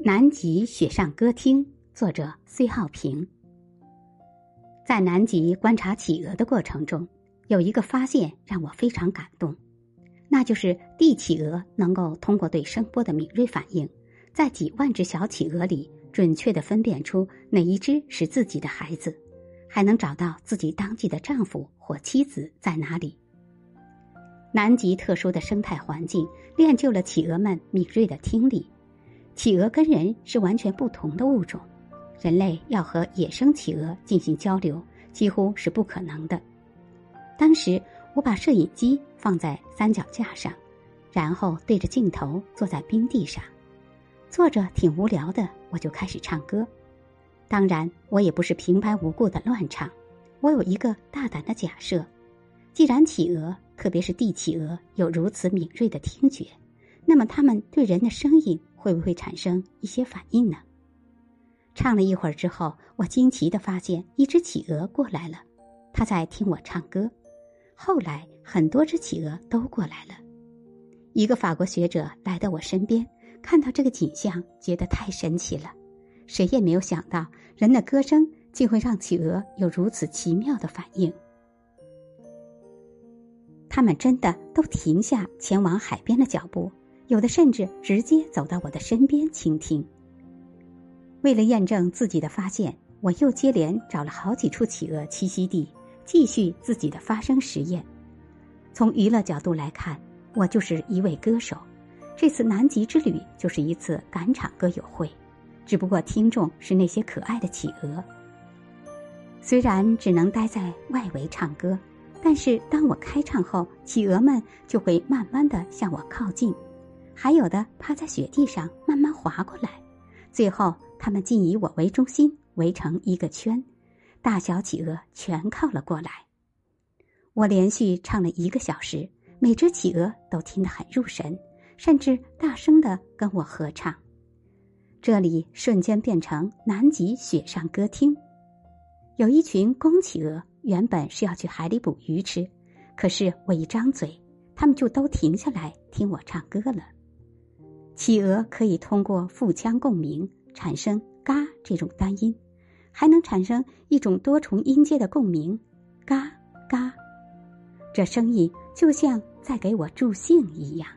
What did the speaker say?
南极雪上歌厅，作者崔浩平。在南极观察企鹅的过程中，有一个发现让我非常感动，那就是帝企鹅能够通过对声波的敏锐反应，在几万只小企鹅里准确的分辨出哪一只是自己的孩子，还能找到自己当季的丈夫或妻子在哪里。南极特殊的生态环境练就了企鹅们敏锐的听力。企鹅跟人是完全不同的物种，人类要和野生企鹅进行交流几乎是不可能的。当时我把摄影机放在三脚架上，然后对着镜头坐在冰地上，坐着挺无聊的，我就开始唱歌。当然，我也不是平白无故的乱唱，我有一个大胆的假设：既然企鹅，特别是帝企鹅，有如此敏锐的听觉，那么它们对人的声音。会不会产生一些反应呢？唱了一会儿之后，我惊奇的发现一只企鹅过来了，它在听我唱歌。后来很多只企鹅都过来了。一个法国学者来到我身边，看到这个景象，觉得太神奇了。谁也没有想到，人的歌声竟会让企鹅有如此奇妙的反应。他们真的都停下前往海边的脚步。有的甚至直接走到我的身边倾听。为了验证自己的发现，我又接连找了好几处企鹅栖息地，继续自己的发声实验。从娱乐角度来看，我就是一位歌手。这次南极之旅就是一次赶场歌友会，只不过听众是那些可爱的企鹅。虽然只能待在外围唱歌，但是当我开唱后，企鹅们就会慢慢的向我靠近。还有的趴在雪地上慢慢滑过来，最后他们竟以我为中心围成一个圈，大小企鹅全靠了过来。我连续唱了一个小时，每只企鹅都听得很入神，甚至大声的跟我合唱。这里瞬间变成南极雪上歌厅。有一群公企鹅原本是要去海里捕鱼吃，可是我一张嘴，他们就都停下来听我唱歌了。企鹅可以通过腹腔共鸣产生“嘎”这种单音，还能产生一种多重音阶的共鸣，“嘎嘎”，这声音就像在给我助兴一样。